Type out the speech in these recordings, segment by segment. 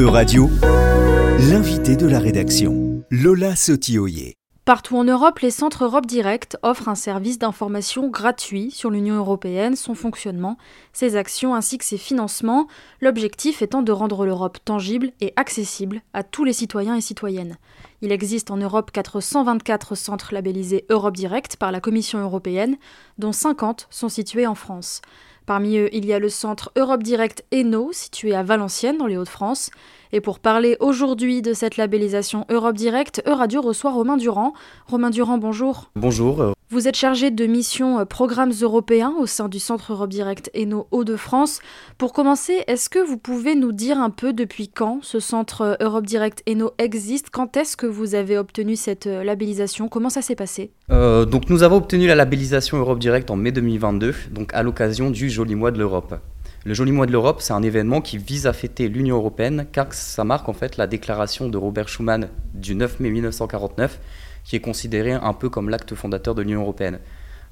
E-Radio, l'invité de la rédaction, Lola Sotioyer. Partout en Europe, les centres Europe Direct offrent un service d'information gratuit sur l'Union européenne, son fonctionnement, ses actions ainsi que ses financements, l'objectif étant de rendre l'Europe tangible et accessible à tous les citoyens et citoyennes. Il existe en Europe 424 centres labellisés Europe Direct par la Commission européenne, dont 50 sont situés en France. Parmi eux, il y a le centre Europe Direct Eno, situé à Valenciennes, dans les Hauts-de-France. Et pour parler aujourd'hui de cette labellisation Europe Direct, Euradio reçoit Romain Durand. Romain Durand, bonjour. Bonjour. Vous êtes chargé de mission euh, programmes européens au sein du Centre Europe Direct Eno Hauts-de-France. Pour commencer, est-ce que vous pouvez nous dire un peu depuis quand ce Centre euh, Europe Direct Eno existe? Quand est-ce que vous avez obtenu cette euh, labellisation? Comment ça s'est passé? Donc nous avons obtenu la labellisation Europe Direct en mai 2022, donc à l'occasion du Joli Mois de l'Europe. Le Joli Mois de l'Europe, c'est un événement qui vise à fêter l'Union européenne car ça marque en fait la déclaration de Robert Schuman du 9 mai 1949 qui est considéré un peu comme l'acte fondateur de l'Union européenne.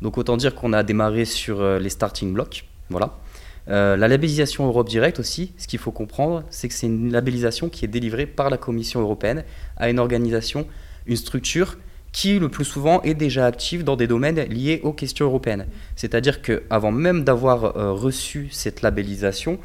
Donc autant dire qu'on a démarré sur euh, les starting blocks. Voilà. Euh, la labellisation Europe Direct aussi, ce qu'il faut comprendre, c'est que c'est une labellisation qui est délivrée par la Commission européenne à une organisation, une structure qui le plus souvent est déjà active dans des domaines liés aux questions européennes. C'est-à-dire qu'avant même d'avoir euh, reçu cette labellisation,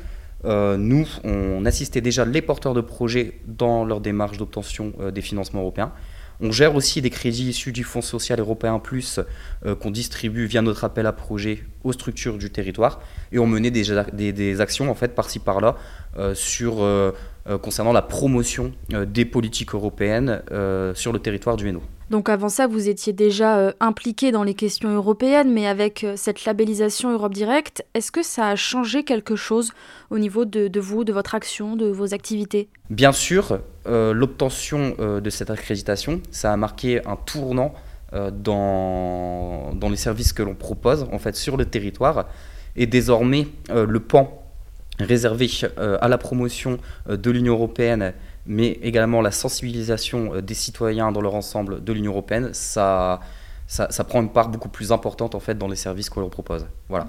nous, on assistait déjà les porteurs de projets dans leur démarche d'obtention des financements européens. On gère aussi des crédits issus du Fonds social européen plus euh, qu'on distribue via notre appel à projet aux structures du territoire et on menait des, des, actions en fait par-ci par-là euh, euh, concernant la promotion des politiques européennes sur le territoire du Hainaut. Donc avant ça, vous étiez déjà impliqué dans les questions européennes, mais avec cette labellisation Europe Direct, est-ce que ça a changé quelque chose au niveau de, vous, de votre action, de vos activités? Bien sûr, euh, l'obtention euh, de cette accréditation, ça a marqué un tournant euh, dans, dans les services que l'on propose en fait sur le territoire. Et désormais, le pan réservé à la promotion de l'Union européenne, mais également la sensibilisation des citoyens dans leur ensemble de l'Union européenne, ça, ça, prend une part beaucoup plus importante en fait dans les services que l'on propose. Voilà.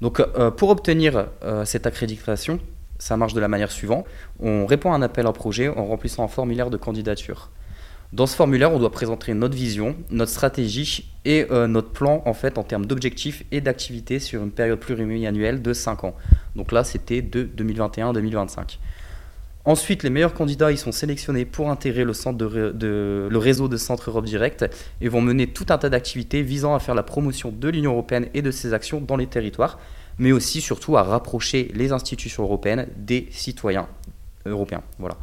Donc, pour obtenir cette accréditation, ça marche de la manière suivante. On répond à un appel à projet en remplissant un formulaire de candidature. Dans ce formulaire, on doit présenter notre vision, notre stratégie et euh, notre plan en fait en termes d'objectifs et d'activités sur une période pluriannuelle de 5 ans. Donc là, c'était de 2021-2025. Ensuite, les meilleurs candidats ils sont sélectionnés pour intégrer le, centre réseau de centres Europe Direct et vont mener tout un tas d'activités visant à faire la promotion de l'Union européenne et de ses actions dans les territoires mais aussi surtout à rapprocher les institutions européennes des citoyens européens. Voilà.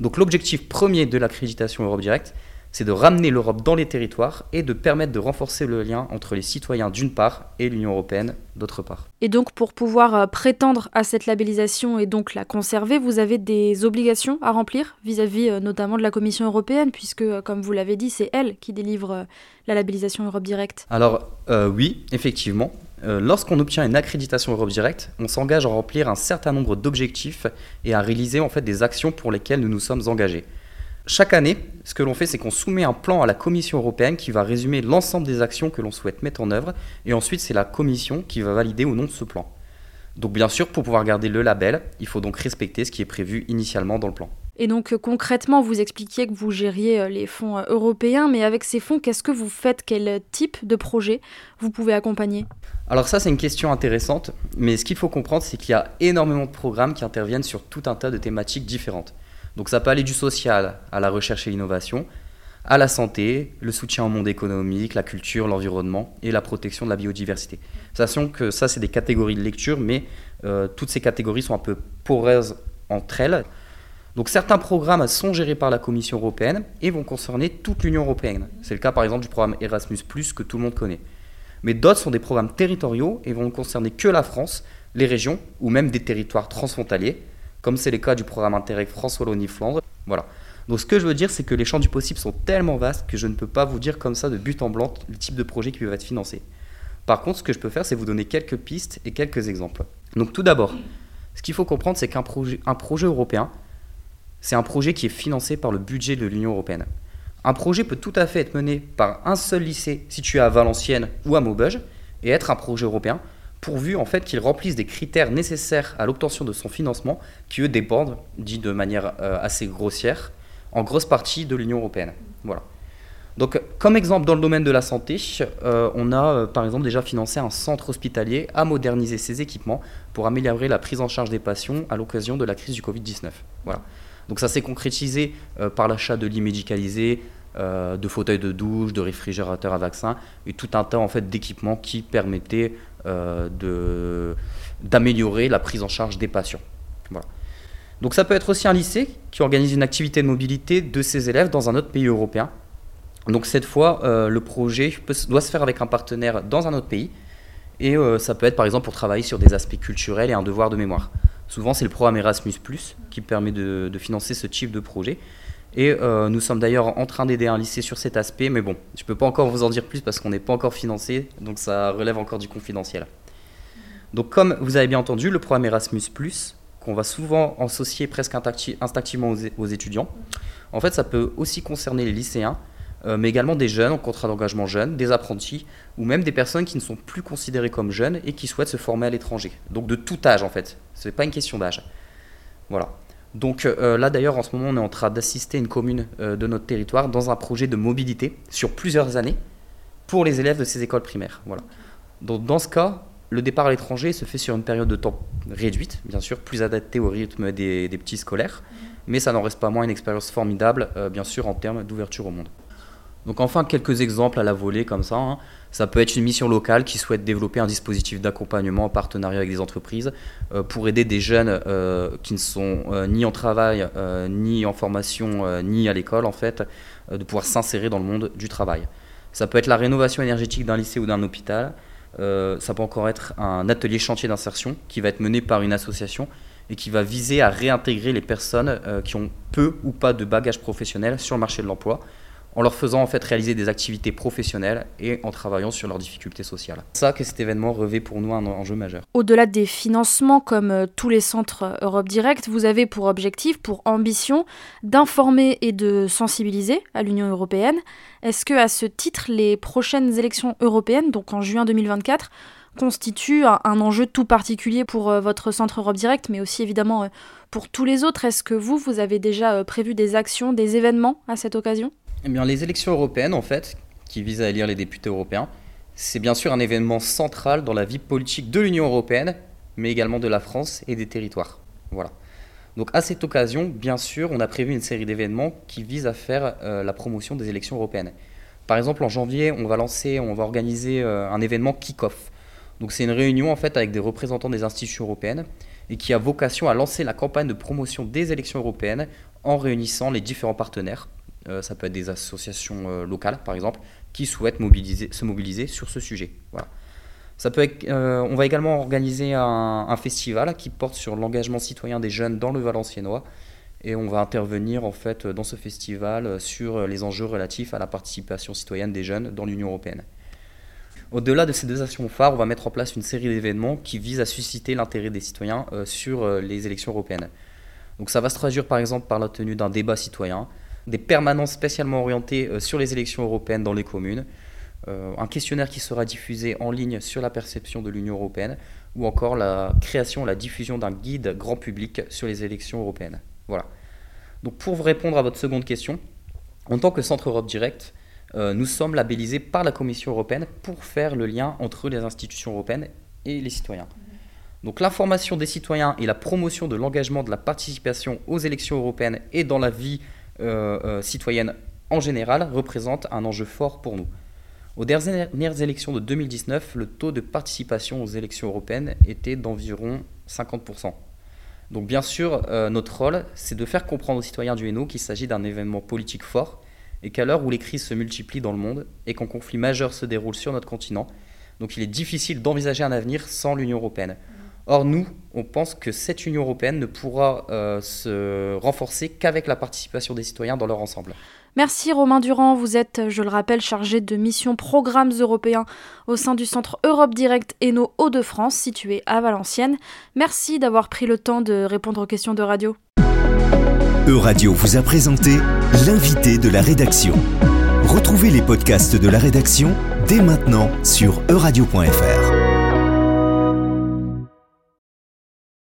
Donc l'objectif premier de l'accréditation Europe Direct, c'est de ramener l'Europe dans les territoires et de permettre de renforcer le lien entre les citoyens d'une part et l'Union européenne d'autre part. Et donc pour pouvoir euh, prétendre à cette labellisation et donc la conserver, vous avez des obligations à remplir vis-à-vis euh, notamment de la Commission européenne, puisque euh, comme vous l'avez dit, c'est elle qui délivre la labellisation Europe Direct. Alors oui, effectivement. Lorsqu'on obtient une accréditation Europe Direct, on s'engage à remplir un certain nombre d'objectifs et à réaliser en fait des actions pour lesquelles nous nous sommes engagés. Chaque année, ce que l'on fait, c'est qu'on soumet un plan à la Commission européenne qui va résumer l'ensemble des actions que l'on souhaite mettre en œuvre, et ensuite c'est la Commission qui va valider ou non ce plan. Donc bien sûr, pour pouvoir garder le label, il faut donc respecter ce qui est prévu initialement dans le plan. Et donc euh, concrètement, vous expliquiez que vous gériez euh, les fonds euh, européens, mais avec ces fonds, qu'est-ce que vous faites? Quel type de projet vous pouvez accompagner? Alors ça, c'est une question intéressante, mais ce qu'il faut comprendre, c'est qu'il y a énormément de programmes qui interviennent sur tout un tas de thématiques différentes. Donc ça peut aller du social à la recherche et l'innovation, à la santé, le soutien au monde économique, la culture, l'environnement et la protection de la biodiversité. Sachant que ça, c'est des catégories de lecture, mais euh, toutes ces catégories sont un peu poreuses entre elles. Donc certains programmes sont gérés par la Commission européenne et vont concerner toute l'Union européenne. C'est le cas par exemple du programme Erasmus ⁇ que tout le monde connaît. Mais d'autres sont des programmes territoriaux et vont concerner que la France, les régions ou même des territoires transfrontaliers comme c'est le cas du programme Interreg France-Wallonie-Flandre. Voilà. Donc ce que je veux dire, c'est que les champs du possible sont tellement vastes que je ne peux pas vous dire comme ça de but en blanc le type de projet qui peut être financé. Par contre, ce que je peux faire, c'est vous donner quelques pistes et quelques exemples. Donc tout d'abord, ce qu'il faut comprendre, c'est qu'un projet, un projet européen, c'est un projet qui est financé par le budget de l'Union européenne. Un projet peut tout à fait être mené par un seul lycée situé à Valenciennes ou à Maubeuge et être un projet européen, pourvu en fait qu'ils remplissent des critères nécessaires à l'obtention de son financement, qui eux dépendent, dit de manière euh, assez grossière, en grosse partie de l'Union européenne. Voilà. Donc, comme exemple dans le domaine de la santé, euh, on a euh, par exemple déjà financé un centre hospitalier à moderniser ses équipements pour améliorer la prise en charge des patients à l'occasion de la crise du Covid-19. Voilà. Donc ça s'est concrétisé par l'achat de lits médicalisés, de fauteuils de douche, de réfrigérateurs à vaccins et tout un tas en fait d'équipements qui permettaient euh, d'améliorer la prise en charge des patients. Voilà. Donc ça peut être aussi un lycée qui organise une activité de mobilité de ses élèves dans un autre pays européen. Donc cette fois, euh, le projet doit se faire avec un partenaire dans un autre pays. Et euh, ça peut être par exemple pour travailler sur des aspects culturels et un devoir de mémoire. Souvent, c'est le programme Erasmus, qui permet de, financer ce type de projet. Et nous sommes d'ailleurs en train d'aider un lycée sur cet aspect, mais bon, je ne peux pas encore vous en dire plus parce qu'on n'est pas encore financé, donc ça relève encore du confidentiel. Donc comme vous avez bien entendu, le programme Erasmus ⁇ qu'on va souvent associer presque instinctivement aux, étudiants, en fait ça peut aussi concerner les lycéens, euh, mais également des jeunes en contrat d'engagement jeune, des apprentis, ou même des personnes qui ne sont plus considérées comme jeunes et qui souhaitent se former à l'étranger. Donc de tout âge en fait, ce n'est pas une question d'âge. Voilà. Donc euh, là d'ailleurs en ce moment on est en train d'assister une commune euh, de notre territoire dans un projet de mobilité sur plusieurs années pour les élèves de ces écoles primaires. Donc dans ce cas, le départ à l'étranger se fait sur une période de temps réduite, bien sûr, plus adaptée au rythme des, petits scolaires, mais ça n'en reste pas moins une expérience formidable, euh, bien sûr, en termes d'ouverture au monde. Donc enfin, quelques exemples à la volée comme ça. Hein. Ça peut être une mission locale qui souhaite développer un dispositif d'accompagnement en partenariat avec des entreprises euh, pour aider des jeunes euh, qui ne sont ni en travail, ni en formation, ni à l'école, en fait, de pouvoir s'insérer dans le monde du travail. Ça peut être la rénovation énergétique d'un lycée ou d'un hôpital. Euh, ça peut encore être un atelier chantier d'insertion qui va être mené par une association et qui va viser à réintégrer les personnes euh, qui ont peu ou pas de bagages professionnels sur le marché de l'emploi en leur faisant en fait réaliser des activités professionnelles et en travaillant sur leurs difficultés sociales. C'est ça que cet événement revêt pour nous un enjeu majeur. Au-delà des financements comme euh, tous les centres Europe Direct, vous avez pour objectif, pour ambition d'informer et de sensibiliser à l'Union européenne. Est-ce que à ce titre les prochaines élections européennes, donc en juin 2024, constituent un, enjeu tout particulier pour euh, votre centre Europe Direct, mais aussi évidemment euh, pour tous les autres? Est-ce que vous, vous avez déjà prévu des actions, des événements à cette occasion? Eh les élections européennes, en fait, qui visent à élire les députés européens, c'est bien sûr un événement central dans la vie politique de l'Union européenne, mais également de la France et des territoires. Voilà. Donc à cette occasion, bien sûr, on a prévu une série d'événements qui visent à faire euh, la promotion des élections européennes. Par exemple, en janvier, on va lancer, on va organiser euh, un événement kick-off. Donc c'est une réunion en fait avec des représentants des institutions européennes et qui a vocation à lancer la campagne de promotion des élections européennes en réunissant les différents partenaires ça peut être des associations euh, locales, par exemple, qui souhaitent se mobiliser sur ce sujet. Voilà. Ça peut euh, on va également organiser un, festival qui porte sur l'engagement citoyen des jeunes dans le Valenciennois. Et on va intervenir en fait dans ce festival sur les enjeux relatifs à la participation citoyenne des jeunes dans l'Union européenne. Au-delà de ces deux actions phares, on va mettre en place une série d'événements qui visent à susciter l'intérêt des citoyens sur les élections européennes. Donc ça va se traduire par exemple par la tenue d'un débat citoyen, des permanences spécialement orientées euh, sur les élections européennes dans les communes, euh, un questionnaire qui sera diffusé en ligne sur la perception de l'Union européenne, ou encore la création, la diffusion d'un guide grand public sur les élections européennes. Voilà. Donc pour répondre à votre seconde question, en tant que Centre Europe Direct, euh, nous sommes labellisés par la Commission européenne pour faire le lien entre les institutions européennes et les citoyens. Donc l'information des citoyens et la promotion de l'engagement de la participation aux élections européennes et dans la vie citoyenne en général représente un enjeu fort pour nous. Aux dernières élections de 2019, le taux de participation aux élections européennes était d'environ 50%. Donc bien sûr, euh, notre rôle, c'est de faire comprendre aux citoyens du Hainaut qu'il s'agit d'un événement politique fort et qu'à l'heure où les crises se multiplient dans le monde et qu'un conflit majeur se déroule sur notre continent, donc il est difficile d'envisager un avenir sans l'Union européenne. Or, nous, on pense que cette Union européenne ne pourra euh, se renforcer qu'avec la participation des citoyens dans leur ensemble. Merci Romain Durand, vous êtes, je le rappelle, chargé de mission programmes européens au sein du Centre Europe Direct Eno Hauts-de-France, situé à Valenciennes. Merci d'avoir pris le temps de répondre aux questions de radio. Euradio vous a présenté l'invité de la rédaction. Retrouvez les podcasts de la rédaction dès maintenant sur euradio.fr.